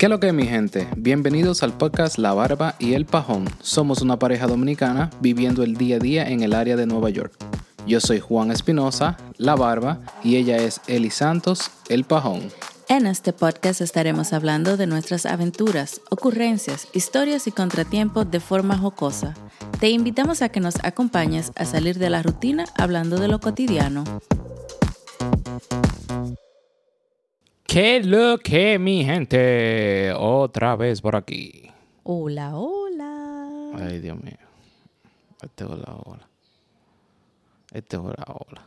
¿Qué es lo que es, mi gente? Bienvenidos al podcast La Barba y el Pajón. Somos una pareja dominicana viviendo el día a día en el área de Nueva York. Yo soy Juan Espinosa, La Barba, y ella es Eli Santos, el Pajón. En este podcast estaremos hablando de nuestras aventuras, ocurrencias, historias y contratiempos de forma jocosa. Te invitamos a que nos acompañes a salir de la rutina hablando de lo cotidiano. ¿Qué lo que, mi gente? Otra vez por aquí. Hola, hola. Ay, Dios mío. Este hola, hola. Este hola, hola.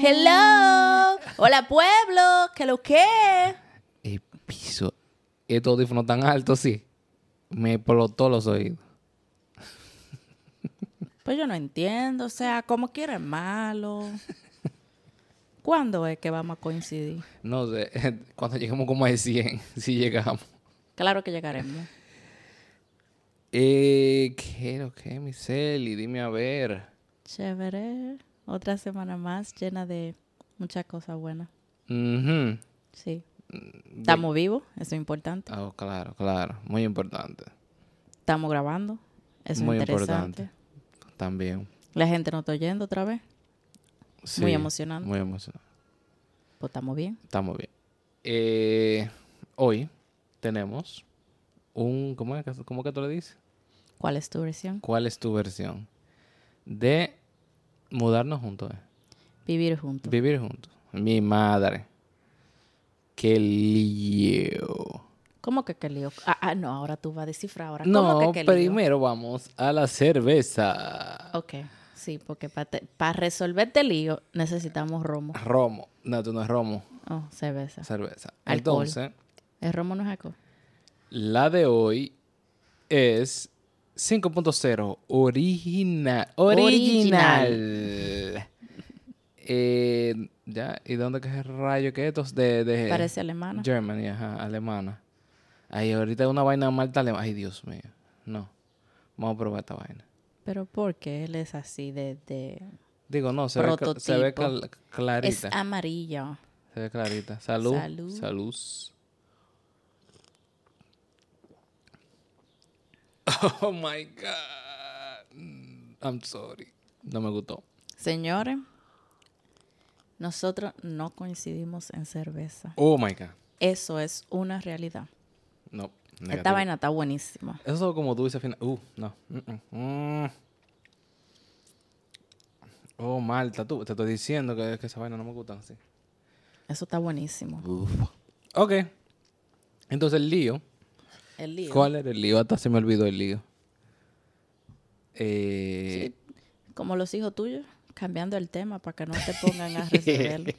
Hello. Hola, pueblo. ¿Qué lo que? El piso. Estos audífonos tan altos, sí. Me explotó los oídos. Pues yo no entiendo. O sea, como quiere malo. ¿Cuándo es que vamos a coincidir? No sé, cuando lleguemos como a 100, si llegamos. Claro que llegaremos. Eh, ¿qué lo que, mi Celi? Dime a ver. Chévere. Otra semana más llena de muchas cosas buenas. Ujú. Sí. Estamos vivos, eso es importante. Ah, claro, claro. Muy importante. Estamos grabando, eso Muy es interesante. importante. También. La gente nos está oyendo otra vez. Sí, Muy emocionante. Muy emocionante. Pues estamos bien. Estamos bien. Eh, hoy tenemos un... ¿cómo, es que- ¿Cómo que tú le dices? ¿Cuál es tu versión? ¿Cuál es tu versión? De mudarnos juntos. eh. Vivir juntos. Vivir juntos. Mi madre. Qué lío. ¿Cómo que qué lío? Ah, ah, no, ahora tú vas a descifrar ahora. ¿Cómo No, que qué lío? primero vamos a la cerveza. Ok, sí, porque para resolver este lío necesitamos romo. Romo. No, tú no es romo. Oh, cerveza. Cerveza. Alcohol. Entonces, ¿El romo no es alcohol? la de hoy es 5.0 original. Original. Eh, ya, ¿y dónde que es el rayo que estos de, de Parece alemana. Germany, ajá, alemana. Ay, ahorita una vaina malta alemana. Ay, Dios mío. No. Vamos a probar esta vaina. Pero ¿por qué él es así de... de... Digo, no, se ve, cl- se ve Prototipo. clarita. Es amarillo. Se ve clarita. Salud. Salud. Salud. Oh my God. I'm sorry. No me gustó. Señores, nosotros no coincidimos en cerveza. Oh my God. Eso es una realidad. No. Esta vaina está buenísima. Eso es como dulce al final. Uh, no. Mm, mm, mm. Oh, Malta, tú. Te estoy diciendo que, que esa vaina no me gusta así. Eso está buenísimo. Ok. Entonces el lío. El lío. ¿Cuál era el lío? Hasta se me olvidó el lío. Eh, Como los hijos tuyos, cambiando el tema para que no te pongan a resolverlo.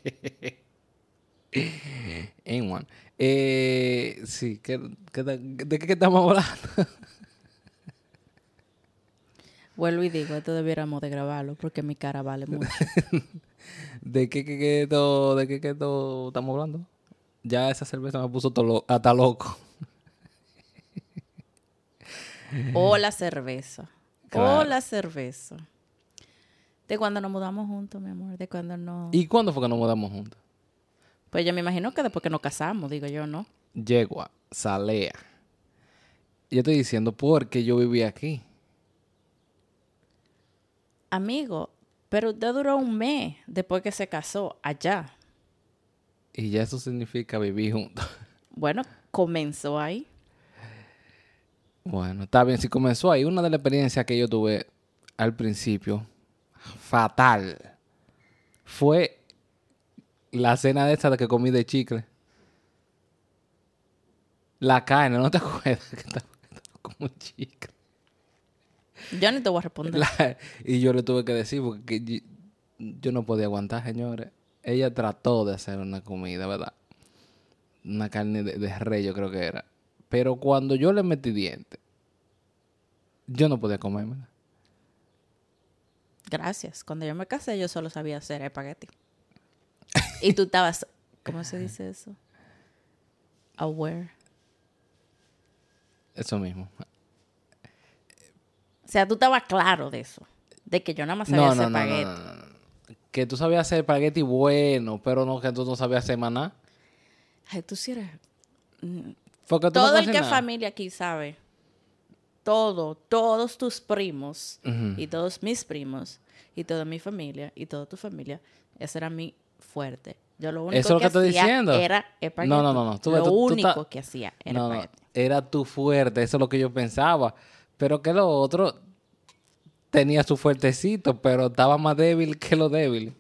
En one. Eh, sí, ¿qué, qué- de qué estamos hablando? Vuelvo y digo, esto debiéramos de grabarlo porque mi cara vale mucho. ¿De qué, qué, qué to- de qué, qué to- estamos hablando? Ya esa cerveza me puso hasta loco. o la cerveza. Claro. O la cerveza. De cuando nos mudamos juntos, mi amor. De cuando no... ¿Y cuándo fue que nos mudamos juntos? Pues yo me imagino que después que nos casamos, digo yo, ¿no? Yegua, Salea. Yo estoy diciendo porque yo vivía aquí. Amigo, pero usted duró un mes después que se casó allá. Y ya eso significa vivir juntos. Bueno, comenzó ahí. Bueno, está bien. Si comenzó ahí, una de las experiencias que yo tuve al principio, fatal, fue la cena de esta que comí de chicle. La carne, ¿no te acuerdas? Que estaba como chicle. Yo ni te voy a responder. La- y yo le tuve que decir porque yo, yo no podía aguantar, señores. Ella trató de hacer una comida, ¿verdad? Una carne de, de rey, yo creo que era. Pero cuando yo le metí dientes, yo no podía comérmela. Gracias. Cuando yo me casé, yo solo sabía hacer espagueti. Y tú estabas, ¿cómo se dice eso? Aware. Eso mismo. O sea, tú estabas claro de eso. De que yo nada más sabía No, hacer no, espagueti. Que tú sabías hacer espagueti bueno, pero no que tú no sabías hacer maná. Ay, tú sí eres... Porque tú no todo el que es familia aquí sabe. Todo, todos tus primos y todos mis primos y toda mi familia y toda tu familia, ese era mi fuerte. Yo lo único Eso es lo que estoy hacía diciendo. era espagueti. No, no, no, no. Tú lo tú- único que hacía era No, era tu fuerte, eso es lo que yo pensaba. Pero que lo otro tenía su fuertecito, pero estaba más débil que lo débil.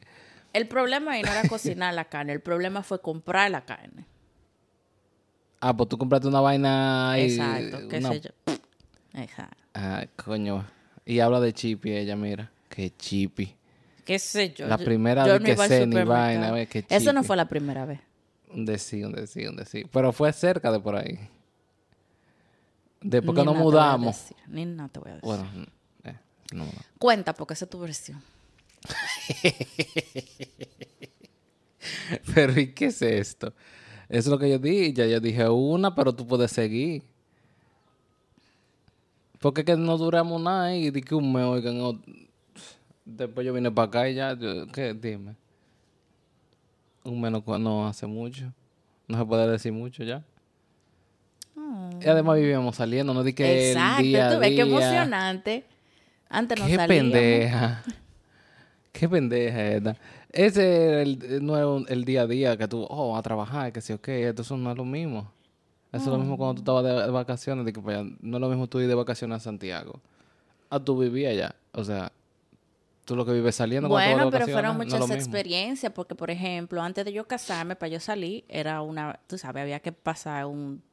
El problema ahí no era cocinar la carne, el problema fue comprar la carne. Ah, pues tú compraste una vaina ahí. Exacto, qué una- sé yo. Exacto. Ah, coño. Y habla de chipi ella, mira. Qué chipi. Qué sé yo. La primera yo vez que sé ni vaina, ve, qué Eso no fue la primera vez. Un decir, un decir, un decir. Pero fue cerca de por ahí. Después que nos mudamos. decir, Ni nada te voy a decir. Bueno, eh, no, no. Cuenta, porque esa es tu versión. Pero ¿y qué es esto? Eso es lo que yo dije. Ya yo dije una, pero tú puedes seguir. Porque es que no duramos nada y di que un mes, oigan. o- Después yo vine para acá y ya, yo- ¿qué? Dime. Un mes no, hace mucho. No se puede decir mucho ya. Y además vivíamos saliendo, no di que Exacto, el día tú ves qué emocionante. Antes no Qué salíamos. pendeja. Qué pendeja esta. Ese era el, no es un- el día a día que tú, oh, a trabajar, que sí, ok, esto eso no es lo mismo. Eso es lo mismo cuando tú estabas de, de vacaciones, de que allá, no es lo mismo tú ir de vacaciones a Santiago. A tú vivías allá. O sea, tú lo que vives saliendo Bueno, pero fueron no muchas experiencias, porque por ejemplo, antes de yo casarme, para yo salir, era una, tú sabes, había que pasar un,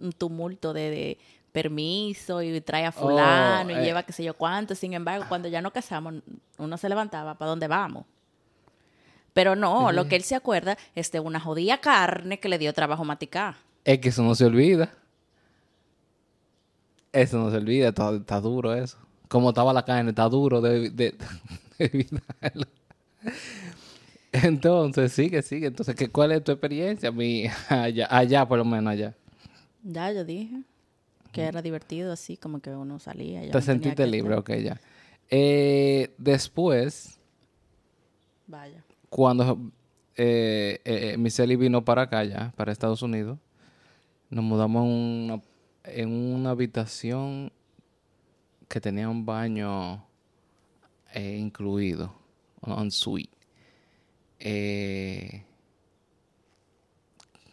un tumulto de, de permiso y trae a fulano y eh. lleva qué sé yo cuánto. Sin embargo, cuando ya nos casamos, uno se levantaba, ¿para dónde vamos? Pero no, lo que él se acuerda es de una jodida carne que le dio trabajo maticar. Es que eso no se olvida. Eso no se olvida, está, está duro eso. Como estaba la carne, está duro de, de. Entonces, sigue, sigue. Entonces, ¿qué, ¿cuál es tu experiencia? Mi, allá, allá, por lo menos allá. Ya, yo dije que era divertido así, como que uno salía. ya Te sentiste libre, estar- ok, ya. Eh, después, Vaya. cuando eh, eh, Miseli vino para acá, ya, para Estados Unidos, nos mudamos en una, en una habitación que tenía un baño eh, incluido, un suite. Eh,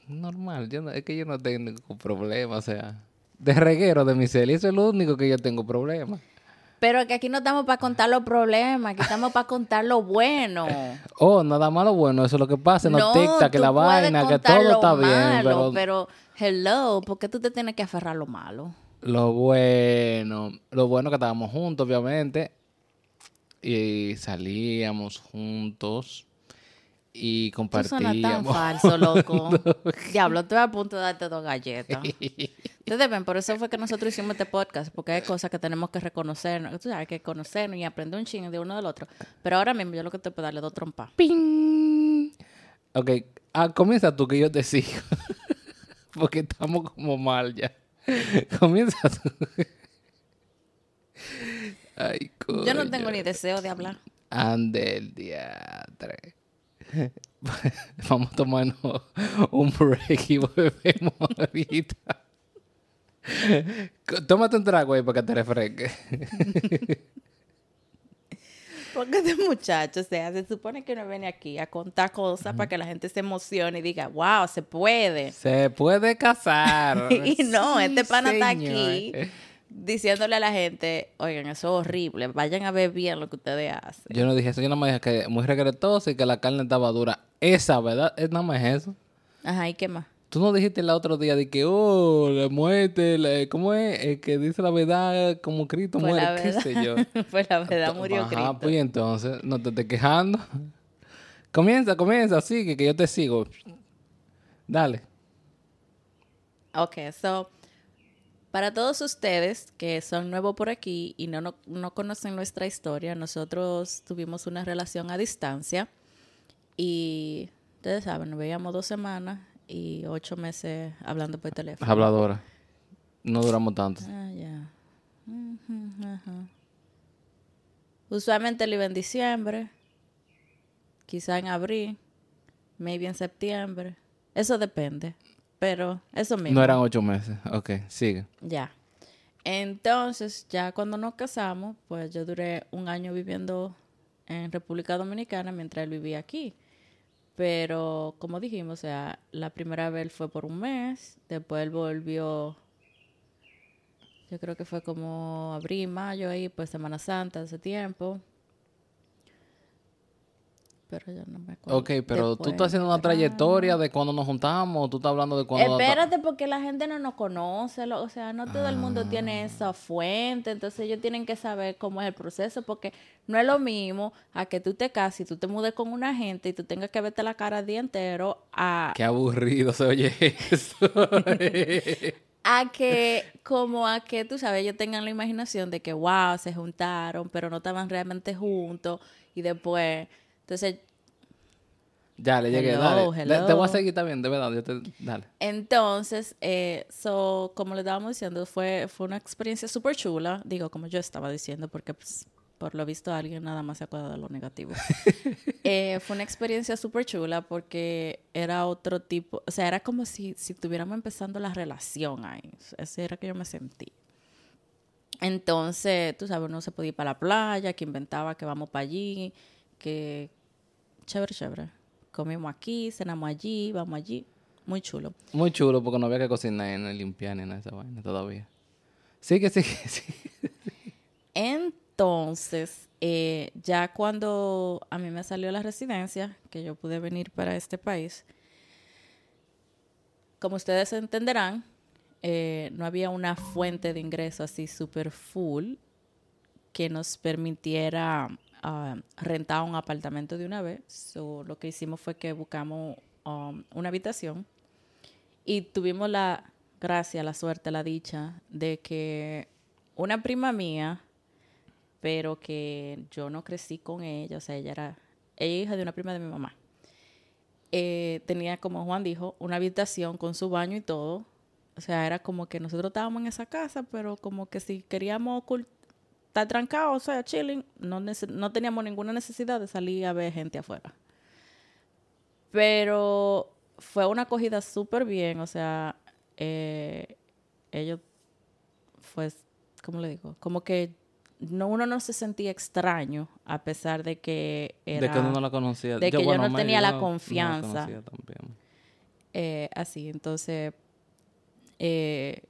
normal, yo no- es que yo no tengo ningún problema, o sea, de reguero de Miseli, eso es lo único que yo tengo problema. Pero que aquí no estamos para contar los problemas, aquí estamos para contar lo bueno. Oh, nada malo bueno, eso es lo que pasa, no, tic que tú la vaina, que todo lo está bien, pero, pero hello, ¿por qué tú te tienes que aferrar a lo malo? Lo bueno, lo bueno que estábamos juntos, obviamente, y salíamos juntos y Tú suenas tan compartíamos. falso, loco. Diablo, estoy a punto de darte dos galletas. Ustedes ven, por eso fue que nosotros hicimos este podcast, porque hay cosas que tenemos que reconocernos, tú sabes, que conocernos y aprender un chingo de uno del otro. Pero ahora mismo yo lo que te puedo darle dos trompas. ¡Ping! Ok, ah, comienza tú que yo te sigo, porque estamos como mal ya. comienza tú. Ay, Yo no tengo ni deseo de hablar. Ande el diatre. Vamos a tomarnos un break y volvemos ahorita. Tómate un trago ahí para que te refresque. Porque este muchacho, o sea, se supone que uno viene aquí a contar cosas para que la gente se emocione y diga, wow, se puede. Se puede casar. y no, Sí, este pana está aquí diciéndole a la gente, oigan, eso es horrible, vayan a ver bien lo que ustedes hacen. Yo no dije eso, yo nada más dije que muy regretoso y que la carne estaba dura. Esa, ¿verdad? Es nada más eso. Ajá, ¿y qué más? Tú no dijiste el otro día de que, oh, la muerte, la- ¿cómo es? El que dice la verdad como Cristo muere, qué sé yo. Fue la verdad, murió Ajá, Cristo. pues entonces, no te estés quejando. Comienza, comienza, sigue, que yo te sigo. Dale. Ok, so, para todos ustedes que son nuevos por aquí y no, no, no conocen nuestra historia, nosotros tuvimos una relación a distancia y ustedes saben, nos veíamos dos semanas y ocho meses hablando por teléfono. Habladora. No duramos tanto. Ah, ya. Usualmente él iba en diciembre, quizá en abril, maybe en septiembre. Eso depende. pero eso mismo. No eran ocho meses. Ok, sigue. Ya. Entonces, ya cuando nos casamos, pues yo duré un año viviendo en República Dominicana mientras él vivía aquí. Pero, como dijimos, o sea, la primera vez fue por un mes, después él volvió, yo creo que fue como abril, mayo ahí, pues Semana Santa, ese tiempo. Pero yo no me acuerdo. Ok, pero tú estás haciendo una trayectoria de cuando nos juntamos tú estás hablando de cuando... Espérate, porque la gente no nos conoce, lo- o sea, no todo el mundo tiene esa fuente, entonces ellos tienen que saber cómo es el proceso, porque no es lo mismo a que tú te cases y tú te mudes con una gente y tú tengas que verte la cara el día entero a, Qué aburrido se oye eso. a que, como a que, tú sabes, ellos tengan la imaginación de que, wow, se juntaron, pero no estaban realmente juntos y después, entonces ya, le llegué, Hello, dale. Le- Te voy a seguir también, de verdad. Yo te... Dale. Entonces, eh, so, como le estábamos diciendo, fue, fue una experiencia súper chula. Digo, como yo estaba diciendo, porque pues, por lo visto alguien nada más se acuerda de lo negativo. Eh, fue una experiencia súper chula porque era otro tipo, o sea, era como si, si estuviéramos empezando la relación ahí. Así era que yo me sentí. Entonces, tú sabes, uno se podía ir para la playa, que inventaba que vamos para allí, que chévere, chévere. Comimos aquí, cenamos allí, vamos allí. Muy chulo. Muy chulo porque no había que cocinar ni limpiar ni nada de esa vaina todavía. Sigue, sigue, sigue. Entonces, eh, ya cuando a mí me salió la residencia, que yo pude venir para este país, como ustedes entenderán, eh, no había una fuente de ingreso así super full que nos permitiera rentar un apartamento de una vez. So, lo que hicimos fue que buscamos um, una habitación y tuvimos la gracia, la suerte, la dicha de que una prima mía, pero que yo no crecí con ella, o sea, ella era hija de una prima de mi mamá. Eh, tenía, como Juan dijo, una habitación con su baño y todo. O sea, era como que nosotros estábamos en esa casa, pero como que si queríamos estar trancados, o sea, chilling, no, no teníamos ninguna necesidad de salir a ver gente afuera. Pero fue una acogida súper bien, o sea, eh, ellos, fue, ¿cómo le digo? Como que no, uno no se sentía extraño, a pesar de que era... de que uno no la conocía. de que yo no tenía la no- no confianza. conocía también. eh, así. Entonces, eh,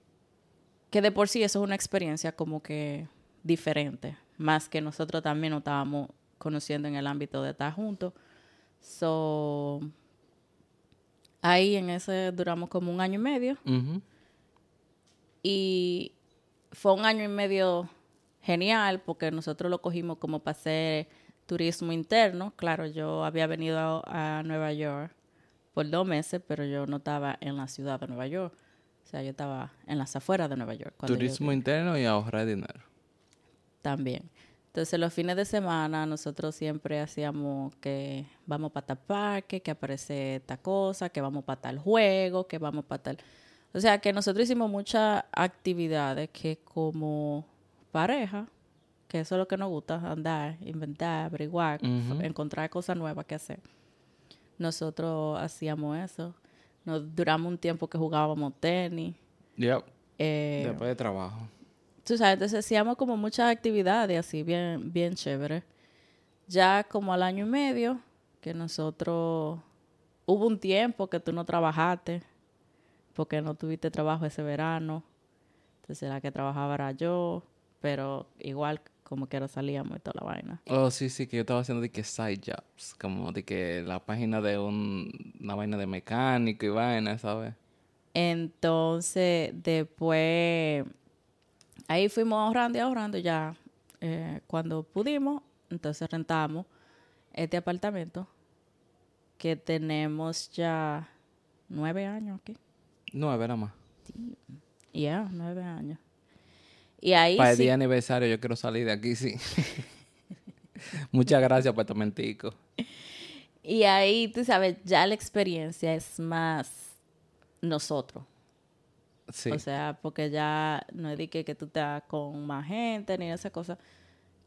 que de por sí eso es una experiencia como que diferente, más que nosotros también nos estábamos conociendo en el ámbito de estar juntos. So, ahí en ese duramos como un año y medio y fue un año y medio genial porque nosotros lo cogimos como para hacer turismo interno. Claro, yo había venido a, a Nueva York por dos meses, pero yo no estaba en la ciudad de Nueva York. O sea, yo estaba en las afueras de Nueva York. yo- Turismo interno y ahorrar dinero. También. Entonces, los fines de semana nosotros siempre hacíamos que vamos para tal parque, que aparece esta cosa, que vamos para tal juego, que vamos para tal... O sea, que nosotros hicimos muchas actividades que como pareja, que eso es lo que nos gusta, andar, inventar, averiguar, encontrar cosas nuevas que hacer. Nosotros hacíamos eso. Nos duramos un tiempo que jugábamos tenis. Yep. eh, Después de trabajo. Tú sabes, entonces hacíamos como muchas actividades así, bien, bien chévere. Ya como al año y medio, que nosotros, hubo un tiempo que tú no trabajaste, porque no tuviste trabajo ese verano. Entonces la que trabajaba era yo, pero igual como que ahora salíamos y toda la vaina. Oh, sí, sí, que yo estaba haciendo de que side jobs. Como de que la página de un, una vaina de mecánico y vaina, ¿sabes? Entonces, después, ahí fuimos ahorrando y ahorrando ya. eh, cuando pudimos, entonces rentamos este apartamento que tenemos ya nueve años aquí. Nueve nada más. Ya, nueve años. Y ahí Para el sí, día aniversario yo quiero salir de aquí, sí. Muchas gracias, apartamentico. y ahí, tú sabes, ya la experiencia es más nosotros. Sí. O sea, porque ya no es de que, que tú estás con más gente ni esa cosa.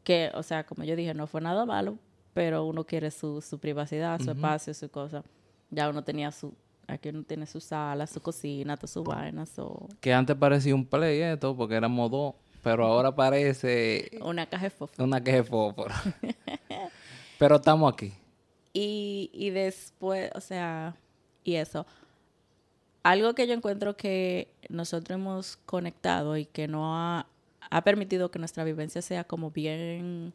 Que, o sea, como yo dije, no fue nada malo, pero uno quiere su, su privacidad, su espacio, su cosa. Ya uno tenía su, Aquí uno tiene su sala, su cocina, toda su vaina, su... Que antes parecía un play esto, porque éramos dos. Pero ahora parece Una caja de fósforo. una queja de fósforo. pero estamos aquí. Y, y después, o sea, y eso. Algo que yo encuentro que nosotros hemos conectado y que no ha, ha permitido que nuestra vivencia sea como bien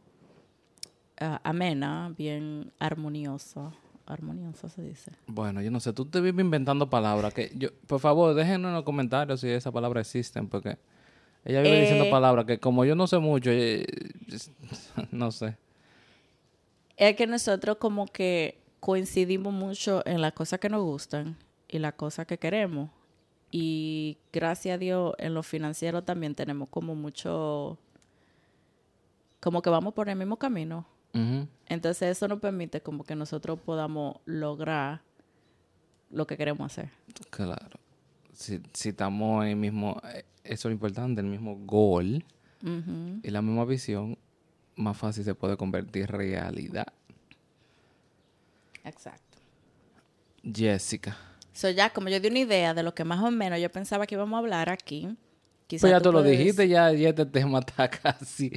ah, amena, bien armoniosa. Armoniosa se dice. Bueno, yo no sé, tú te vives inventando palabras. que yo Por favor, déjenos en los comentarios si esas palabras existen, porque ella vive diciendo Eh. palabras que como yo no sé mucho, eh, no sé. Es que nosotros como que coincidimos mucho en las cosas que nos gustan y las cosas que queremos. Y gracias a Dios en lo financiero también tenemos como mucho, como que vamos por el mismo camino. Entonces eso nos permite como que nosotros podamos lograr lo que queremos hacer. Claro. Si, si estamos en el mismo, eh, eso es lo importante, el mismo goal Ujú. y la misma visión, más fácil se puede convertir en realidad. Exacto. Jessica. So ya, como yo di una idea de lo que más o menos yo pensaba que íbamos a hablar aquí. quizá Pues ya tú lo puedes- dijiste, ya, ya este tema está casi.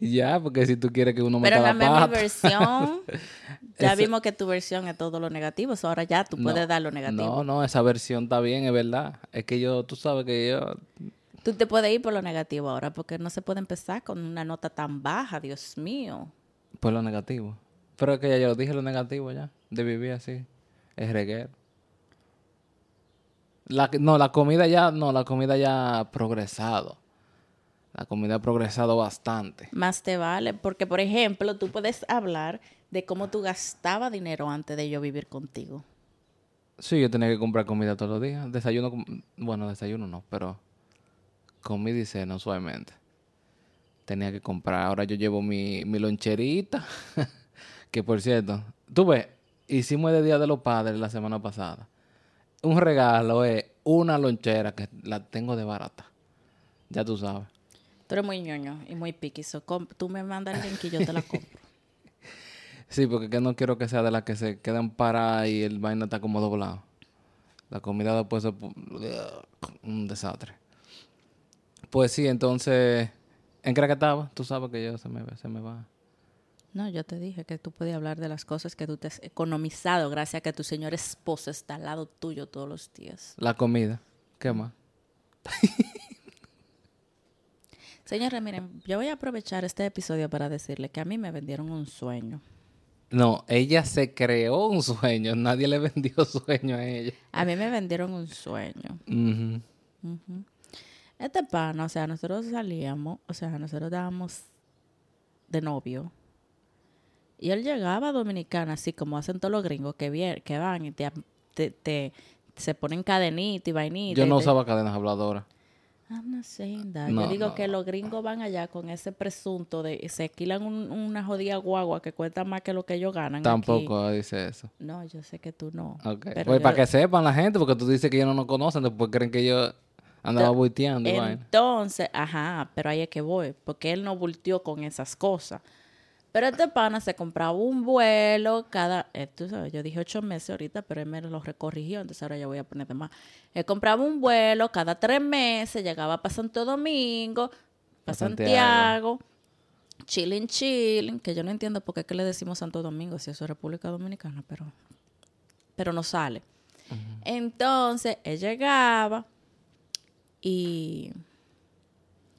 Ya, porque si tú quieres que uno Pero meta la dame mi pata. versión. ya vimos que tu versión es todo lo negativo. so ahora ya tú puedes No, dar lo negativo. No, no, esa versión está bien, es verdad. Es que yo, tú sabes que yo, Tú te puedes ir por lo negativo ahora porque no se puede empezar con una nota tan baja, Dios mío. por lo negativo. Pero es que ya yo dije lo negativo ya, de vivir así. Es reguero. La, no, la comida ya, no, la comida ya ha progresado. La comida ha progresado bastante. Más te vale porque, por ejemplo, tú puedes hablar de cómo tú gastabas dinero antes de yo vivir contigo. Sí, yo tenía que comprar comida todos los días. Desayuno, bueno, desayuno no, pero comida y cena usualmente. Tenía que comprar. Ahora yo llevo mi, mi loncherita. que por cierto, tú ves, hicimos el Día de los Padres la semana pasada. Un regalo es una lonchera que la tengo de barata. Ya tú sabes. Tú eres muy ñoño y muy piqui. so com- tú me mandas el link y yo te la compro. Sí, porque que no quiero que sea de las que se quedan paradas y el vaina está como doblado. La comida después es un desastre. Pues sí, entonces, ¿en qué era que estaba? Tú sabes que yo se me, se me va. No, yo te dije que tú podías hablar de las cosas que tú te has economizado gracias a que tu señor esposo está al lado tuyo todos los días. La comida. ¿Qué más? Señores, miren, yo voy a aprovechar este episodio para decirle que a mí me vendieron un sueño. No, ella se creó un sueño. Nadie le vendió sueño a ella. A mí me vendieron un sueño. Este pana, o sea, nosotros salíamos, o sea, nosotros estábamos de novio. Y él llegaba a Dominicana, así como hacen todos los gringos que, vier- que van y te, te, te- se ponen cadenita y vainita. Yo no usaba cadenas habladoras. I'm not saying that. No, Yo digo no. que los gringos van allá con ese presunto de se alquilan un- una jodida guagua que cuesta más que lo que ellos ganan. aquí. Tampoco dice eso. No, yo sé que tú no. Ok. Pero Pues para que sepan la gente, porque tú dices que ellos no nos conocen, después creen que yo andaba vaina. Entonces, ajá, pero ahí es que voy, porque él no volteó con esas cosas. Pero este pana se compraba un vuelo cada, eh, tú sabes, yo dije ocho meses ahorita, pero él me lo recorrigió, entonces ahora ya voy a poner de más. Él compraba un vuelo cada tres meses, llegaba para Santo Domingo, Pa' para Santiago. Santiago, chilling, chilling, que yo no entiendo por qué le decimos Santo Domingo si eso es República Dominicana, pero, pero no sale. Entonces, él llegaba y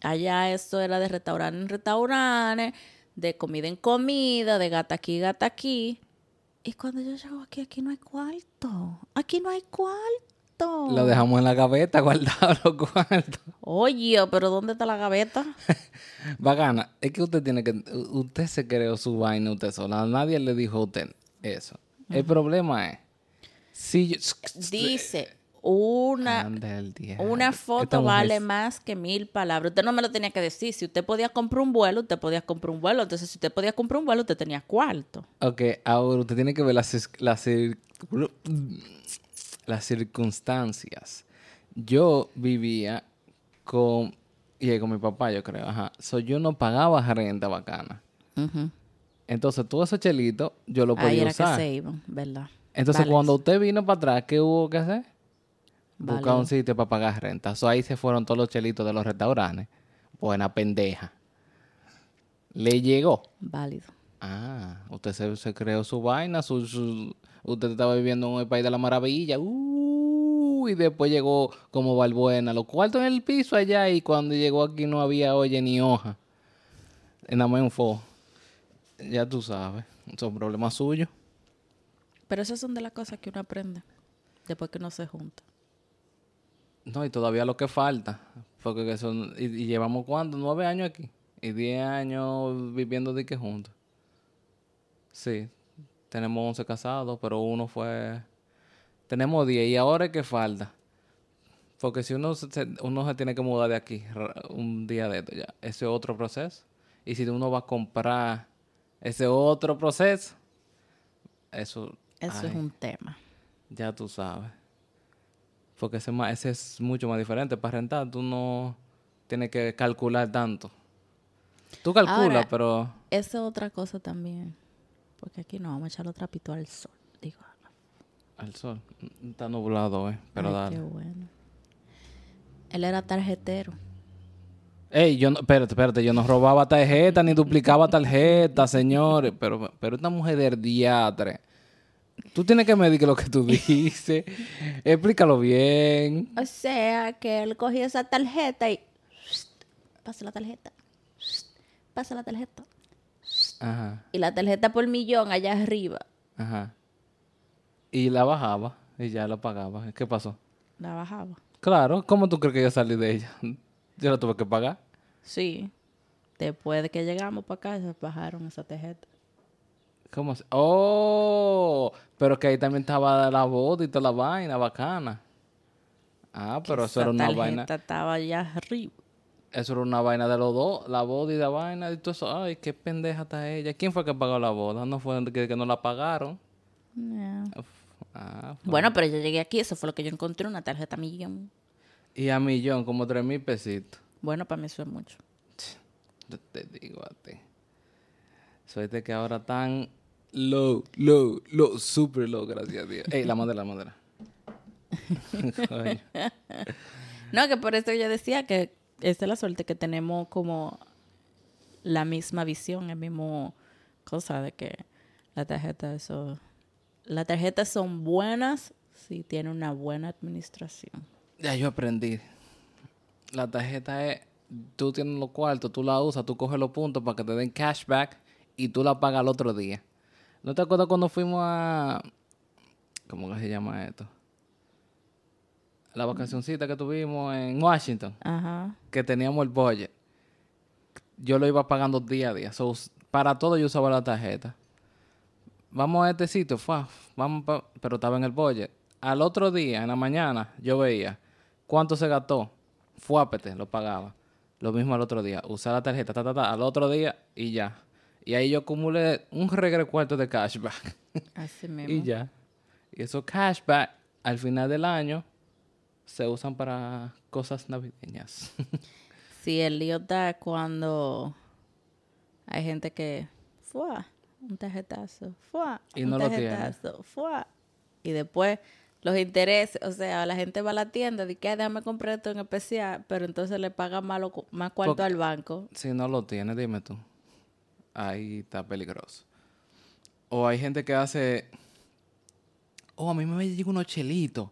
allá esto era de restaurante en restaurantes, de comida en comida, de gata aquí, gata aquí. Y cuando yo llego aquí, aquí no hay cuarto. Aquí no hay cuarto. Lo dejamos en la gaveta guardado los cuartos. Oye, pero ¿dónde está la gaveta? Bacana, es que usted tiene que. Usted se creó su vaina usted sola. Nadie le dijo a usted eso. El problema es. Si yo. Dice, una, una foto vale es- más que mil palabras. Usted no me lo tenía que decir. Si usted podía comprar un vuelo, usted podía comprar un vuelo. Entonces, si usted podía comprar un vuelo, usted tenía cuarto. Ok, ahora usted tiene que ver las, las, cir- las circunstancias. Yo vivía con. Y con mi papá, yo creo. Ajá. So, yo no pagaba renta bacana. Entonces, todo ese chelito yo lo Ahí podía era usar. que se iban, ¿verdad? Entonces, cuando usted vino para atrás, ¿qué hubo que hacer? Buscar Válido. un sitio para pagar renta. So, ahí se fueron todos los chelitos de los restaurantes. Buena pendeja. Le llegó. Válido. Ah, usted se, se creó su vaina, su, su- usted estaba viviendo en el país de la maravilla. Uh, y después llegó como Balbuena, los cuartos en el piso allá y cuando llegó aquí no había oye ni hoja. Nada más un fo. Ya tú sabes, son problemas suyos. Pero esas son de las cosas que uno aprende después que uno se junta. No, y todavía lo que falta, porque son, y, y llevamos cuánto, nueve años aquí, y diez años viviendo de que juntos. Sí, tenemos once casados, pero uno fue, tenemos diez, y ahora es que falta. Porque si uno se, uno se tiene que mudar de aquí un día de esto ya, ese es otro proceso. Y si uno va a comprar ese otro proceso, eso, Eso es un tema. ya tú sabes. Porque ese, ma- ese es mucho más diferente. Para rentar, tú no tienes que calcular tanto. Tú calculas, pero Esa es otra cosa también. Porque aquí no vamos a echar los trapitos al sol. Digo, al sol está nublado, eh. Pero ay, dale. qué bueno. Él era tarjetero. Ey, yo no, espérate, espérate, yo no robaba tarjeta ni duplicaba tarjeta, señores. Pero, pero esta mujer del diatre. Tú tienes que medir lo que tú dices. Explícalo bien. O sea, que él cogía esa tarjeta y... Pasa la tarjeta. Pasa la tarjeta. Ajá, Y la tarjeta por millón allá arriba. ajá. Y la bajaba y ya la pagaba. ¿Qué pasó? La bajaba. Claro, ¿cómo tú crees que yo salí de ella? Yo la tuve que pagar. Sí. Después de que llegamos para acá, se bajaron esa tarjeta. ¿Cómo se? ¡Oh! Pero que ahí también estaba la boda y toda la vaina bacana. Ah, pero eso era una vaina. estaba allá arriba. Eso era una vaina de los dos, la boda y la vaina y todo eso. Ay, qué pendeja está ella. ¿Quién fue que pagó la boda? No fue que, que no la pagaron. Yeah. Ah, fue- Bueno, pero yo llegué aquí, eso fue lo que yo encontré, una tarjeta millón. Y a millón, como tres mil pesitos. Bueno, para mí eso es mucho. Yo te digo a ti. Suerte que ahora tan low, low, low, super low, gracias a Dios. Ey, la madera, la madera. No, que por eso yo decía que esa es la suerte que tenemos como la misma visión, el mismo cosa de que la tarjeta, eso, las tarjetas son buenas si tiene una buena administración. Ya yo aprendí. La tarjeta es, tú tienes los cuartos, tú la usas, tú coges los puntos para que te den cashback y tú la pagas al otro día. ¿No te acuerdas cuando fuimos a... ¿Cómo que se llama esto? La vacacioncita que tuvimos en Washington, Ajá. que teníamos el budget. Yo lo iba pagando día a día. So, para todo yo usaba la tarjeta. Vamos a este sitio, fue, vamos pa- pero estaba en el budget. Al otro día, en la mañana, yo veía cuánto se gastó. Fuápete, lo pagaba. Lo mismo al otro día. Usar la tarjeta, ta, ta, ta, al otro día y ya. Y ahí yo acumulé un regre cuarto de cashback. Así mismo. y ya. Y esos cashback, al final del año, se usan para cosas navideñas. Sí, el lío está cuando hay gente que fue un tarjetazo, fue Y un no lo tiene. tarjetazo, fue y después los intereses, o sea, la gente va a la tienda y que "Ay, déjame comprar esto en especial, pero entonces le paga más, lo- más cuarto Porque- al banco. Si no lo tiene, dime tú. Ahí está peligroso. O hay gente que hace. Oh, a mí me llega unos chelitos.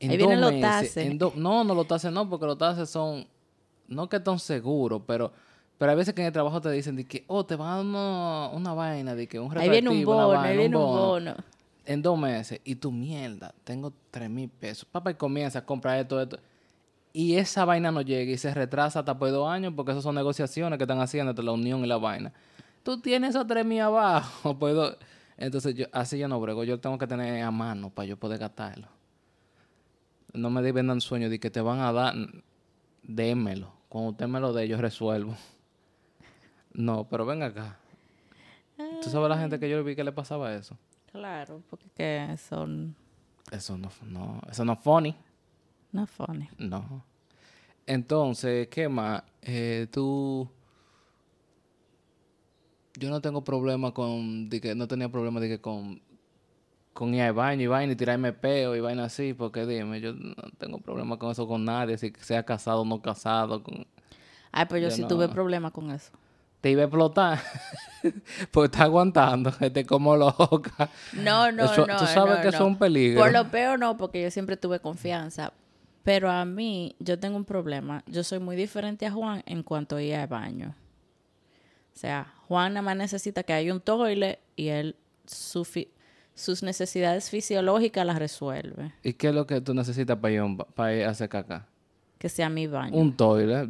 En Ahí vienen los meses, tases. en do- No, no los tases no, porque los tases son. No que tan seguros, pero. Pero hay veces que en el trabajo te dicen de que, oh, te van a dar una, una vaina, de que un Ahí viene un bono, ahí viene un bono bono. en dos meses y tu mierda, tengo tres mil pesos. Papá, y comienza a comprar esto, esto. Y esa vaina no llega y se retrasa hasta por dos años porque esas son negociaciones que están haciendo entre la unión y la vaina. Tú tienes esos tres mil abajo. pues, do- Entonces, yo, así yo no brego. Yo tengo que tener a mano para yo poder gastarlo. No me vendan sueño de que te van a dar. Démelo. Cuando usted me lo dé, yo resuelvo. No, pero ven acá. ¿Tú sabes la gente que yo vi que le pasaba eso? Claro, porque que son Eso no, no, eso no es funny. No funny. No. Entonces, ¿qué más? Eh, tú... Yo no tengo problema con... De que no tenía problema de que con con ir al baño y vaina y tirarme peo y vaina así, porque dime, yo no tengo problema con eso con nadie, si sea casado o no casado. Con... Ay, pues yo, Yo sí no. tuve problemas con eso. Te iba a explotar, porque está aguantando, gente como loca. No, no, Eso- no. tú sabes no, que eso no. es un peligro. Por lo peor no, porque yo siempre tuve confianza. Pero a mí, yo tengo un problema. Yo soy muy diferente a Juan en cuanto a ir al baño. O sea, Juan nada más necesita que haya un toile y él su sus necesidades fisiológicas las resuelve. ¿Y qué es lo que tú necesitas para ir, para ir a hacer caca? Que sea mi baño. Un toilet.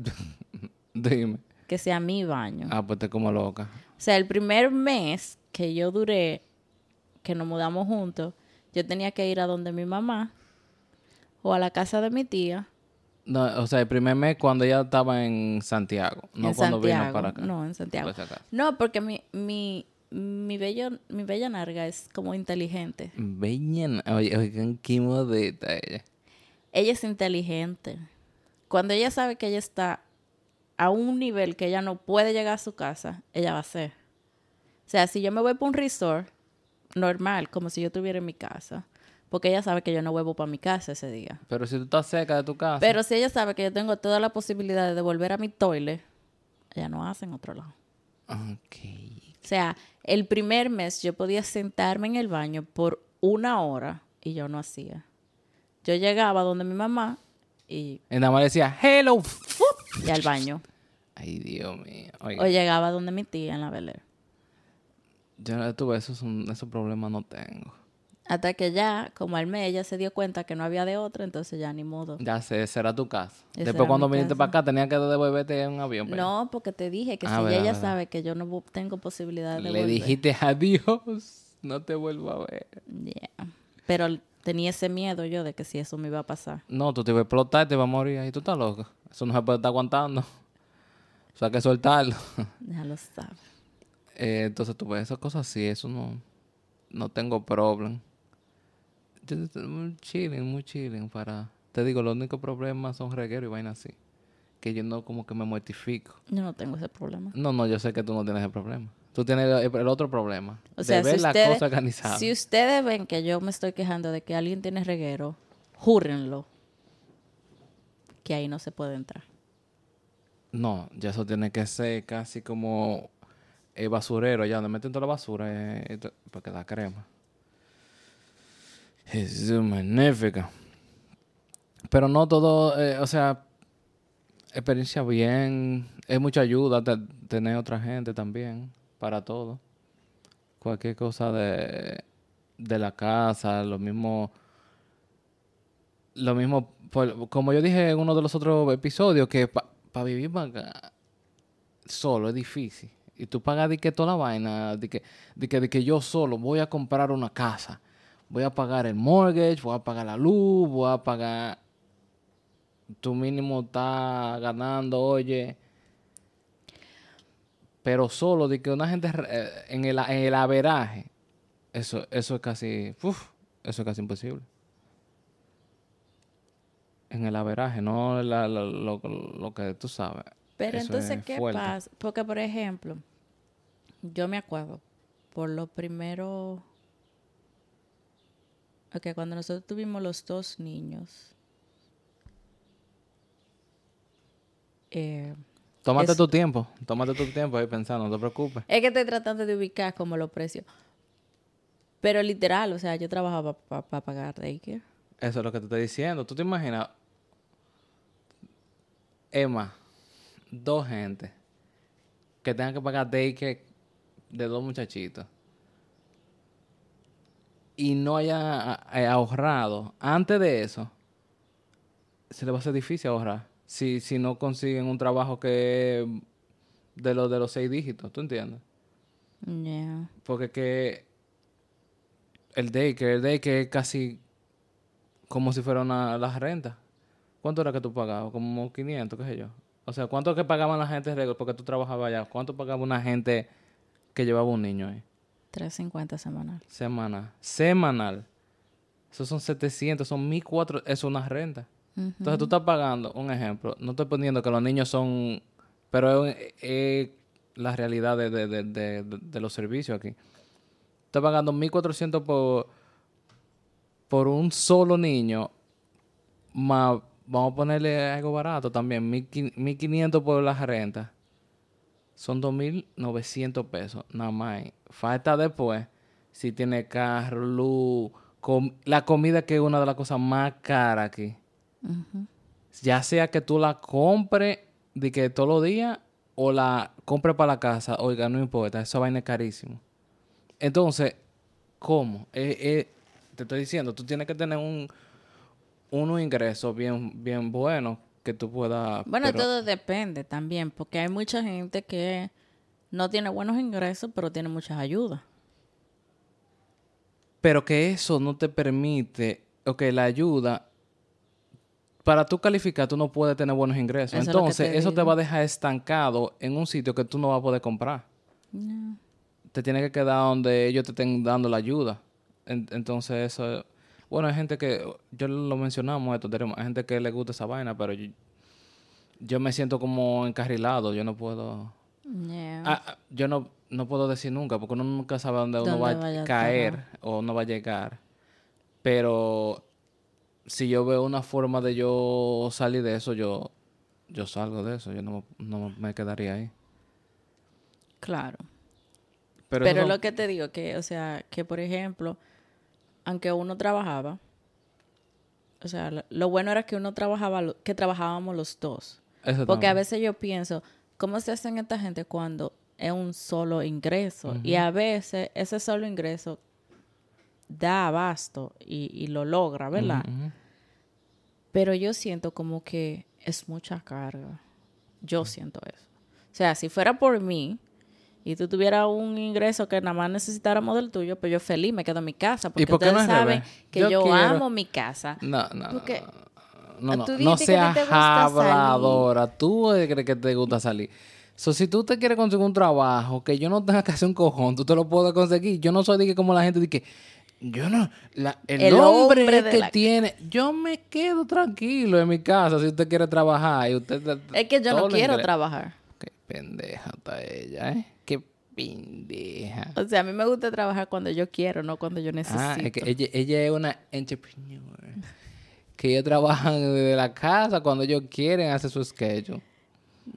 Dime. Que sea mi baño. Ah, pues te como loca. O sea, el primer mes que yo duré, que nos mudamos juntos, yo tenía que ir a donde mi mamá o a la casa de mi tía. No, o sea, el primer mes cuando ella estaba en Santiago, no en cuando Santiago. vino para acá. No, en Santiago. Acaso. No, porque mi, mi, mi, bello, mi bella narga es como inteligente. Veñen, oye, oigan, qué modita ella. Ella es inteligente. Cuando ella sabe que ella está a un nivel que ella no puede llegar a su casa, ella va a hacer. O sea, si yo me voy para un resort, normal, como si yo estuviera en mi casa, porque ella sabe que yo no vuelvo para mi casa ese día. Pero si tú estás cerca de tu casa. Pero si ella sabe que yo tengo toda la posibilidad de devolver a mi toile, ella no hace en otro lado. Ok. O sea, el primer mes yo podía sentarme en el baño por una hora y yo no hacía. Yo llegaba donde mi mamá y, Y nada más decía, hello. y al baño. Ay, Dios mío. Oiga, O llegaba donde mi tía en la velera. yo no tuve esos, esos problemas, no tengo. Hasta que ya, como al mes, ella se dio cuenta que no había de otra, entonces ya ni modo. Ya sé, será tu casa. Esa Después era cuando viniste casa. para acá, tenía que devolverte en un avión. pero No, porque te dije que Ah, si verdad, ella verdad. sabe que yo no tengo posibilidad de Le volver. dijiste adiós, no te vuelvo a ver. Yeah. Pero tenía ese miedo yo de que si eso me iba a pasar. No, tú te ibas a explotar, te vas a morir ahí. Tú estás loco. Eso no se puede estar aguantando. O sea, hay que soltarlo. Ya lo sabes. Eh, entonces tú ves esas cosas así, eso no, no tengo problema. Muy chilling, muy chilling para... Te digo, los únicos problemas son reguero y vaina así. Que yo no como que me mortifico. Yo no tengo ese problema. No, no, yo sé que tú no tienes ese problema. Tú tienes el, el otro problema. O sea, de ver si ustedes, cosas organizadas. si ustedes ven que yo me estoy quejando de que alguien tiene reguero, júrenlo. Que ahí no se puede entrar. No, ya eso tiene que ser casi como el basurero, allá donde meten toda la basura, eh, esto- porque da crema. Es magnífica. Pero no todo, eh, o sea, experiencia bien, es mucha ayuda te- tener otra gente también para todo. Cualquier cosa de, de la casa, lo mismo lo mismo, como yo dije en uno de los otros episodios, que para vivir pa' acá solo es difícil. Y tú pagas de que toda la vaina, de que, de que, de que yo solo voy a comprar una casa. Voy a pagar el mortgage, voy a pagar la luz, voy a pagar... Tu mínimo está ganando, oye. Pero solo de que una gente eh, en el, en el averaje, eso, eso es casi... uf, eso es casi imposible en el averaje, no la- la- lo, lo que tú sabes. Pero Eso entonces, es ¿qué fuerte. pasa? Porque, por ejemplo, yo me acuerdo, por lo primero, ok, cuando nosotros tuvimos los dos niños, eh, Tómate Es- tu tiempo, tómate tu tiempo ahí pensando, no te preocupes. es que estoy tratando de ubicar como los precios. Pero literal, o sea, yo trabajaba para pagar daycare. Eso es lo que te estoy diciendo. ¿Tú te imaginas? Emma, dos gente que tengan que pagar daycare de dos muchachitos y no haya eh, ahorrado antes de eso, se le va a hacer difícil ahorrar si, si no consiguen un trabajo que de los de los seis dígitos, ¿tú entiendes? Yeah. Porque que el daycare, el daycare es casi como si fuera una, las rentas. ¿Cuánto era que tú pagabas? Como 500, qué sé yo. O sea, ¿cuánto que pagaban la gente regular? porque tú trabajabas allá? ¿Cuánto pagaba una gente que llevaba un niño ahí? 350 semanal. Semanal. Semanal. Esos son 700, son 1400. Eso es una renta. Entonces tú estás pagando, un ejemplo, no estoy poniendo que los niños son, pero es, es la realidad de, de- de- los servicios aquí. Estás pagando 1.400 por, por un solo niño, más, vamos a ponerle algo barato también, 1.500 por la renta, son 2.900 pesos, nada más. Falta después, si tiene carro, luz, la comida que es una de las cosas más caras aquí. Ya sea que tú la compres de que todos los días o la compres para la casa, oiga, no importa, esa vaina es carísimo. Entonces, ¿cómo? Eh, eh, te estoy diciendo, tú tienes que tener un unos ingresos bien, bien buenos que tú puedas... Bueno, todo depende también, porque hay mucha gente que no tiene buenos ingresos, pero tiene muchas ayudas. Pero que eso no te permite, ok, la ayuda, para tú calificar, tú no puedes tener buenos ingresos. Entonces, eso te va a dejar estancado en un sitio que tú no vas a poder comprar. Te tiene que quedar donde ellos te estén dando la ayuda. entonces, eso bueno, hay gente que, yo lo mencionamos esto, tenemos, hay gente que le gusta esa vaina, pero yo, me siento como encarrilado, yo no puedo... Ah, ah, yo no, no puedo decir nunca, porque uno nunca sabe dónde, uno va a caer o no va a llegar. Pero si yo veo una forma de yo salir de eso, yo, yo salgo de eso, yo no, me quedaría ahí. Claro. Pero, lo que te digo, que, o sea, que por ejemplo aunque uno trabajaba, o sea, lo, bueno era que uno trabajaba, que trabajábamos los dos. Porque a veces yo pienso, ¿cómo se hacen esta gente cuando es un solo ingreso? Y a veces ese solo ingreso da abasto y, lo logra, ¿verdad? Pero yo siento como que es mucha carga. Yo siento eso. O sea, si fuera por mí, y tú tuvieras un ingreso que nada más necesitáramos del tuyo, pues yo feliz me quedo en mi casa. Porque ustedes saben que yo, amo mi casa. No, no. Porque no, no, no seas habladora. Tú crees que te gusta salir. So, si tú te quieres conseguir un trabajo que yo no tenga que hacer un cojón, tú te lo puedes conseguir. Yo no soy de que como la gente dice que yo no, el, hombre, que tiene, yo me quedo tranquilo en mi casa si usted quiere trabajar y usted es que yo no quiero trabajar. Qué pendeja está ella, ¿eh? Pendeja. O sea, a mí me gusta trabajar cuando yo quiero, no cuando yo necesito. Ah, es que ella, es una entrepreneur. que ella trabaja desde la casa cuando ellos quieren hacer su schedule.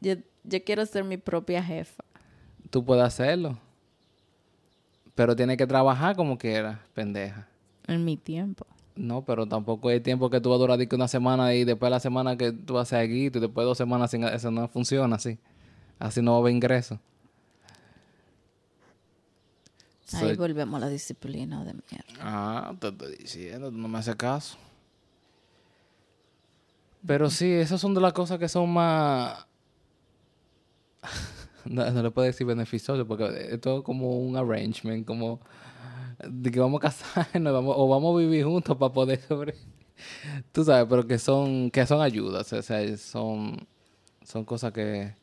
Yo, yo quiero ser mi propia jefa. Tú puedes hacerlo. Pero tienes que trabajar como quieras, pendeja. En mi tiempo. No, pero tampoco hay tiempo que tú vas a durar una semana y después la semana que tú vas a hacer y después dos semanas sin eso no funciona así. Así no va a haber ingreso. Ahí volvemos a la disciplina de mierda. Ah, te estoy diciendo, no me hace caso. Pero sí, esas son de las cosas que son más... no, le puedo decir beneficioso porque es todo como un arrangement, como de que vamos a casarnos o vamos a vivir juntos para poder sobre... Tú sabes, pero que son, que son ayudas, o sea, son, son cosas que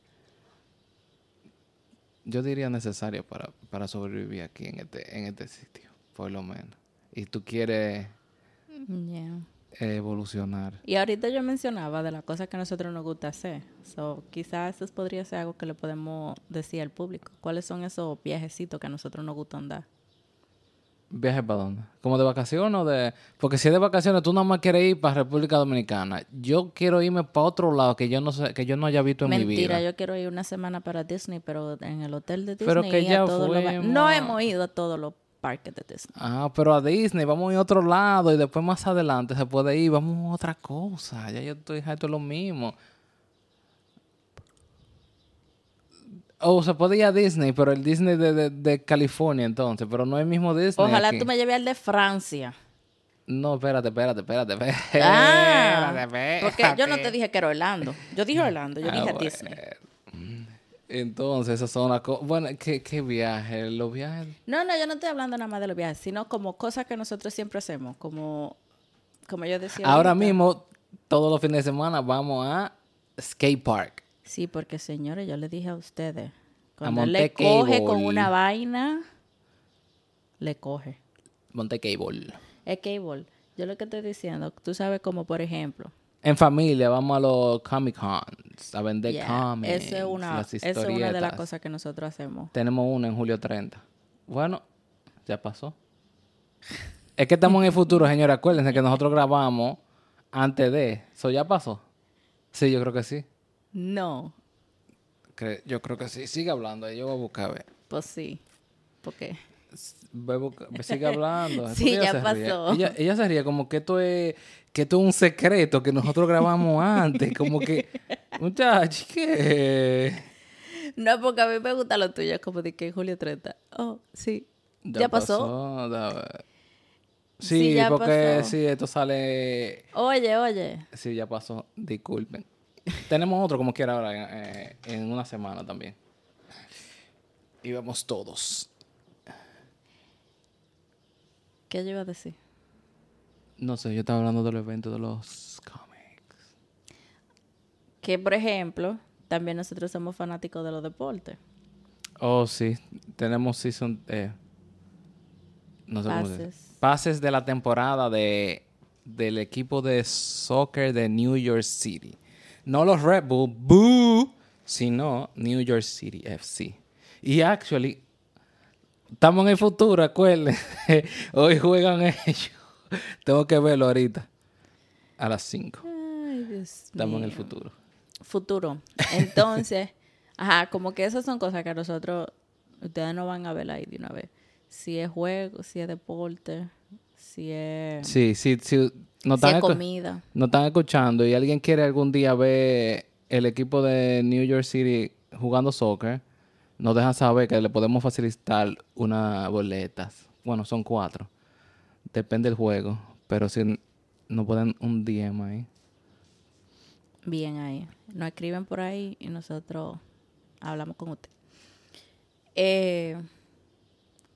yo diría necesario para, para sobrevivir aquí en este, en este sitio, por lo menos. Y tú quieres evolucionar. Y ahorita yo mencionaba de las cosas que a nosotros nos gusta hacer. So, quizás eso podría ser algo que le podemos decir al público. ¿Cuáles son esos viajecitos que a nosotros nos gustan dar? ¿Viaje para dónde? ¿Como de vacaciones o de...? Porque si es de vacaciones, tú nada más quieres ir para República Dominicana. Yo quiero irme para otro lado que yo no sé, que yo no haya visto en mi vida. Mentira, yo quiero ir una semana para Disney, pero en el hotel de Disney. Pero que ya No hemos ido a todos los parques de Disney. Ah, pero a Disney, vamos a ir a otro lado y después más adelante se puede ir, vamos a otra cosa. Ya yo estoy harto lo mismo. O se puede ir a Disney, pero el Disney de, California entonces, pero no es el mismo Disney. Ojalá tú me lleves al de Francia. No, espérate, espérate, espérate, espérate. Ah, porque yo no te dije que era Orlando. Yo dije Orlando, yo dije ah, Disney. Entonces, esas son las cosas. Bueno, ¿qué, ¿qué viaje? ¿Los viajes? No, no, yo no estoy hablando nada más de los viajes, sino como cosas que nosotros siempre hacemos. Como, como yo decía. Ahora mismo, todos los fines de semana vamos a skate park. Sí, porque señores, yo le dije a ustedes, cuando él le coge con una vaina, le coge. Monte Cable. Es Cable. Yo lo que estoy diciendo, tú sabes como por ejemplo. En familia, vamos a los Comic Cons a vender cómics. Eso es una, eso es una de las cosas que nosotros hacemos. Tenemos una en julio 30. Bueno, ya pasó. Es que estamos en el futuro, señores. Acuérdense que nosotros grabamos antes de. ¿Eso ya pasó? Sí, yo creo que sí. No, Que- yo creo que sí. Sigue hablando. ahí Yo voy a buscar a ver. pues sí. ¿Por qué? Sigue hablando. Sí, ya se pasó. Ella, ella se ríe como que esto es que esto es un secreto que nosotros grabamos antes. Como que, muchachos, ¿qué? No, porque a mí me gusta lo tuyo, como de que julio 30. Oh, sí. ¿Ya, pasó? da- Sí, Sí, ya porque pasó. sí, esto sale. Oye, oye. Sí, ya pasó. Disculpen. Tenemos otro como quiera ahora eh, en una semana también. Y vamos todos. ¿Qué yo iba a decir? No sé, yo estaba hablando del evento de los cómics. Que, por ejemplo, también nosotros somos fanáticos de los deportes. Oh, sí. Tenemos season. Eh, no sé cómo se. Pases. Pases de la temporada de, del equipo de soccer de New York City. No los Red Bull, boo, sino New York City FC. Y actually, estamos en el futuro, acuérdense. Hoy juegan ellos. Tengo que verlo ahorita. A las 5. Ay, Dios Estamos en el futuro. Futuro. Entonces, ajá, como que esas son cosas que nosotros, ustedes no van a ver ahí de una vez. Si es juego, si es deporte, si es, Sí, sí, sí. No si es están, comida. escuchando y alguien quiere algún día ver el equipo de New York City jugando soccer, nos dejan saber que le podemos facilitar unas boletas. Bueno, son cuatro. Depende del juego. Pero si nos pueden un DM ahí. Bien ahí. Nos escriben por ahí y nosotros hablamos con usted. Eh,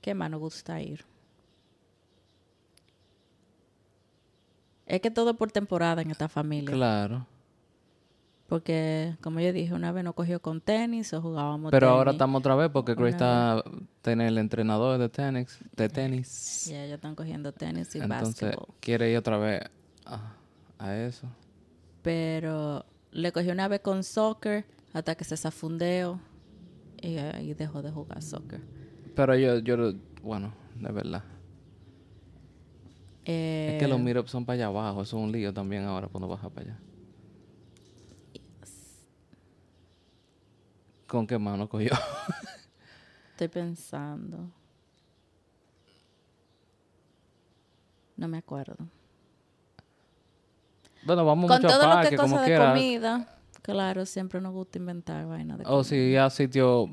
¿Qué más nos gusta ir? Es que todo por temporada en esta familia. Claro. Porque, como yo dije, una vez nos cogió con tenis o jugábamos Pero tenis. ahora estamos otra vez porque Chris está tiene el entrenador de tenis. De tenis. Ya, ya están cogiendo tenis y Entonces quiere ir otra vez a, a eso. Pero le cogió una vez con soccer hasta que se zafundeó y ahí dejó de jugar soccer. Pero yo, yo, bueno, de verdad. Eh, Es que los meetups son para allá abajo. Eso es un lío también ahora cuando baja para allá. ¿Con qué mano cogió? Estoy pensando. No me acuerdo. bueno, vamos Con mucho todo a lo parque, que como cosa de quiera. comida, claro, siempre nos gusta inventar vainas de O comida. si a sitio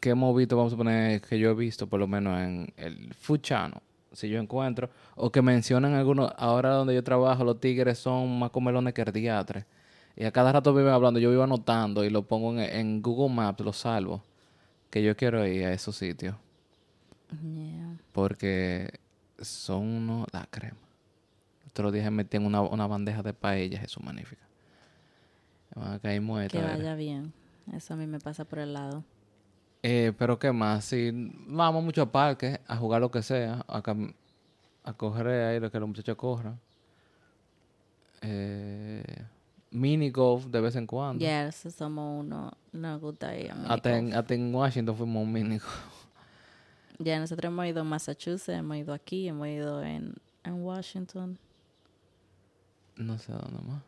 que hemos visto, vamos a poner que yo he visto, por lo menos en el Channel, si yo encuentro, o que mencionan algunos, ahora donde yo trabajo, los tigres son más comelones que ardiatres. Y a cada rato viven hablando, yo vivo anotando y lo pongo en, en Google Maps, lo salvo, que yo quiero ir a esos sitios. Yeah. Porque son unos... La crema. Otro día metí en una, una bandeja de paella, eso magnífica. Van a caer. Que vaya bien. Eso a mí me pasa por el lado. Eh, pero qué más, si vamos mucho a parques, a jugar lo que sea, a, a correr ahí lo que los muchachos corran. Eh, mini golf de vez en cuando. Ya, eso somos uno. Nos gusta ir a mini hasta, golf. en, hasta en Washington fuimos un mini golf. Ya, nosotros hemos ido a Massachusetts, hemos ido aquí, hemos ido en, en Washington. No sé dónde más.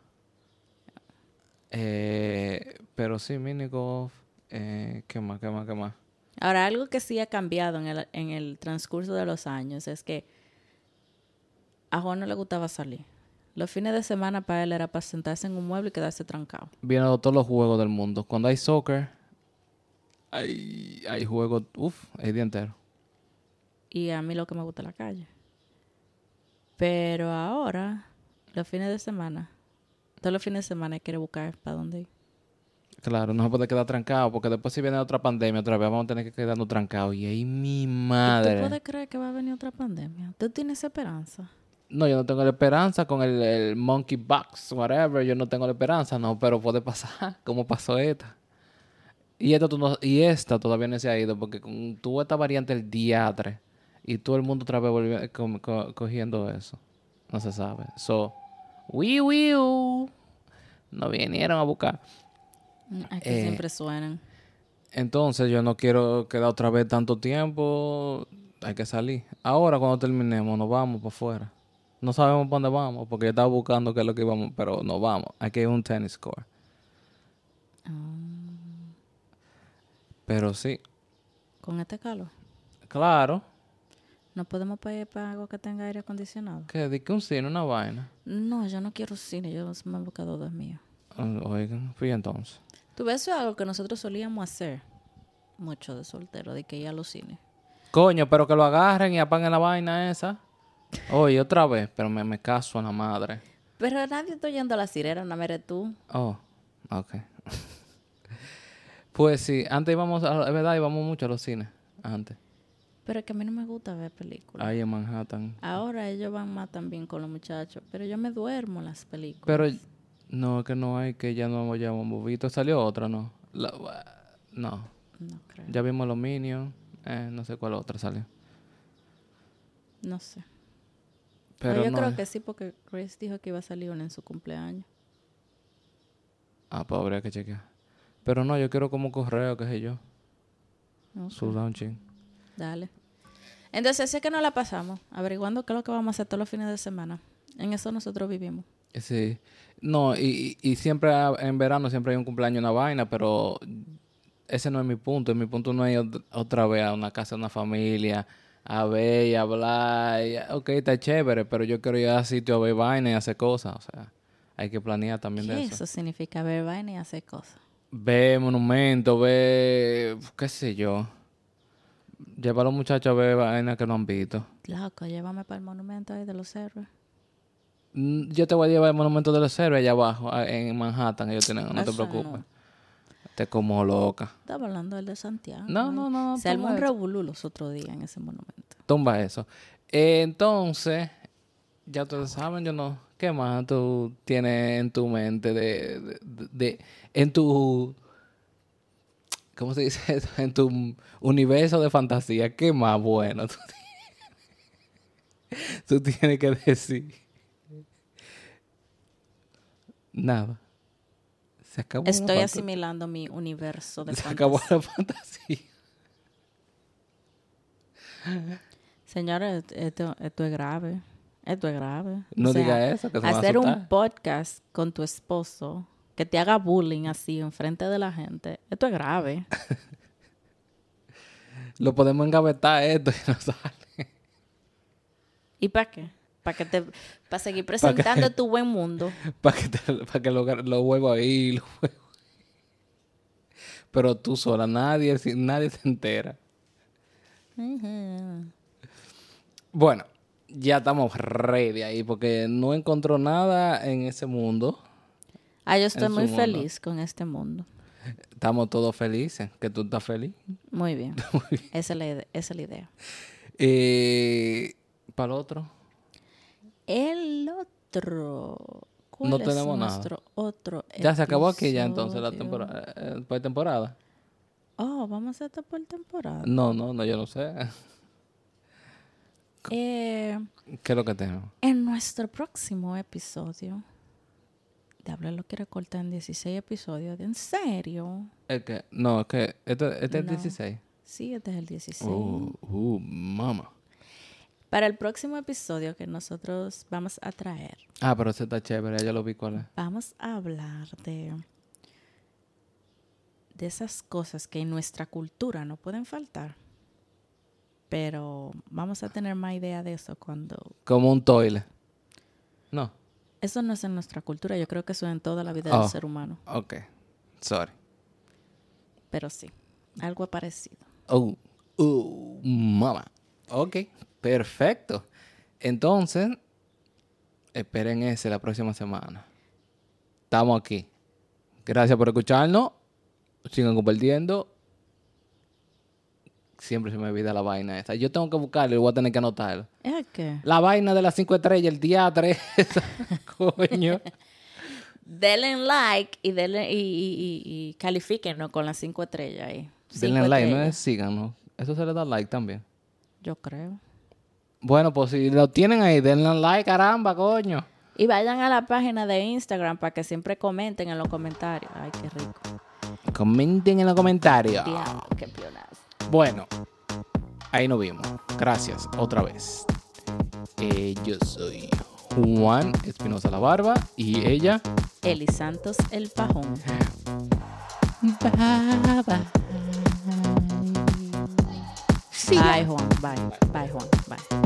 Eh, pero sí, mini golf. Eh, ¿Qué más, qué más, qué más? Ahora, algo que sí ha cambiado en el, en el transcurso de los años es que a Juan no le gustaba salir. Los fines de semana para él era para sentarse en un mueble y quedarse trancado. Viendo todos los juegos del mundo. Cuando hay soccer, hay, hay juegos, uff, el día entero. Y a mí lo que me gusta es la calle. Pero ahora, los fines de semana, todos los fines de semana quiere buscar para dónde ir. Claro, no se puede quedar trancado porque después si viene otra pandemia otra vez vamos a tener que quedarnos trancados. Y ahí mi ¿Y ¿Tú madre. puedes creer que va a venir otra pandemia? ¿Tú tienes esperanza? No, yo no tengo la esperanza con el, el monkey box, whatever. Yo no tengo la esperanza, no, pero puede pasar, como pasó esta. Y esta, no- y esta todavía no se ha ido porque con tuvo esta variante el diatre y todo el mundo otra vez volvió co- co- cogiendo eso. No se sabe. So, wiu, wiu. No vinieron a buscar. Aquí Eh, siempre suenan. Entonces yo no quiero quedar otra vez tanto tiempo hay que salir. Ahora cuando terminemos nos vamos para afuera. No sabemos para dónde vamos porque yo estaba buscando qué es lo que íbamos, pero nos vamos. Hay que ir a un tennis court. Pero sí, Con este calor. claro. No podemos pedir para algo que tenga aire acondicionado. Que di que un cine, una vaina. No, yo no quiero cine, yo me he buscado dos míos. Ah, Oigan, fui entonces. Tú ves, eso es algo que nosotros solíamos hacer mucho de soltero, de que ir a los cines. Coño, pero que lo agarren y apaguen la vaina esa. Oye, otra vez, pero me, me caso a la madre. Pero nadie está yendo a la sirena, no eres tú. Oh, ok. pues sí, antes íbamos, a, es verdad, íbamos mucho a los cines. Antes. Pero es que a mí no me gusta ver películas. Ahí en Manhattan. Ahora ellos van más también con los muchachos, pero yo me duermo en las películas. Pero no, es que no hay, que ya no ya hemos visto. Salió otra, ¿no? La- no, No creo. ya vimos los Minions. Eh, no sé cuál otra salió. No sé. Pero Pero yo no. creo que sí, porque Chris dijo que iba a salir una en su cumpleaños. Ah, pues habría que chequear. Pero no, yo quiero como correo, qué sé yo. Su launching. Dale. Entonces, sé que no la pasamos, averiguando qué es lo que vamos a hacer todos los fines de semana. En eso nosotros vivimos. Sí. No, y, y siempre en verano siempre hay un cumpleaños, una vaina, pero ese no es mi punto. Mi punto no es otra vez a una casa de una familia, a ver y hablar. y- ok, está chévere, pero yo quiero ir a sitio a ver vaina y hacer cosas. O sea, hay que planear también ¿Qué de eso. eso significa ver vaina y hacer cosas? Ver monumentos, ver, qué sé yo. Llevar a los muchachos a ver vainas que no han visto. Loco, llévame para el monumento ahí de los héroes. Mm, Yo te voy a llevar al monumento de los héroes allá abajo, en Manhattan, ellos tienen, no te preocupes. no. Te como loca. Estaba hablando del de Santiago. No, no, no, no, Se armó un revolú los otros días en ese monumento. Tumba eso. Eh, entonces, ya ustedes saben, yo no. ¿Qué más tú tienes en tu mente de, de, de- de- en tu ¿cómo se dice eso? En tu universo de fantasía, ¿qué más bueno tú tienes, tú tienes que decir? Nada. Se acabó Estoy asimilando mi universo de Se fantasía. acabó la fantasía. Señores, esto, esto es grave. Esto es grave. No diga eso, que se van a Hacer un podcast con tu esposo que te haga bullying así enfrente de la gente, esto es grave. Lo podemos engavetar esto y no sale. ¿Y para qué? Para que te para seguir presentando tu buen mundo. Para que, te- pa' que lo, lo vuelva ahí. Lo. Pero tú sola, nadie, nadie se entera. Bueno, ya estamos ready ahí porque no encontró nada en ese mundo. Ah, yo estoy muy mundo. feliz con este mundo. Estamos todos felices, que tú estás feliz. Muy bien. Esa, es la, esa es la idea. Eh, para el otro, El otro. ¿Cuál No es tenemos nada. otro ya se acabó aquí ya entonces la episodio? temporada. Eh, por temporada. Oh, vamos a hacer esto por temporada. No, no, no, yo no sé. Eh, ¿Qué es lo que tenemos? en nuestro próximo episodio, Diablo lo quiere cortar en 16 episodios. ¿En serio? Es que, no, es que este, este No. es 16. Sí, este es el 16. Uh, uh, mama. Para el próximo episodio que nosotros vamos a traer, Ah, pero ese está chévere, ya lo vi cuál es. vamos a hablar de, de esas cosas que en nuestra cultura no pueden faltar. Pero vamos a tener más idea de eso cuando... Como un toilet. No. Eso no es en nuestra cultura, yo creo que eso es en toda la vida Oh. del ser humano. Ok. Sorry. Pero sí, algo parecido. Oh, uh, mama. Ok, perfecto. Entonces, esperen ese la próxima semana. Estamos aquí. Gracias por escucharnos. Sigan compartiendo. Siempre se me olvida la vaina esa. Yo tengo que buscarlo y voy a tener que anotarlo. ¿Es que? La vaina de las cinco estrellas, el día 3. Coño. Denle like y, denle, y, y, y, y califíquenlo con las cinco estrellas ahí. Denle like, no es síganos. Eso se le da like también. Yo creo. Bueno, pues si lo tienen ahí, denle like, caramba, coño. Y vayan a la página de Instagram para que siempre comenten en los comentarios. Ay, qué rico. Comenten en los comentarios. Diablo, qué pionazo. Bueno, ahí nos vimos. Gracias, otra vez. Eh, yo soy Juan Espinosa La Barba y ella. Eli Santos El Pajón. Bye, Bye, Juan. Bye. Bye, Juan. Bye.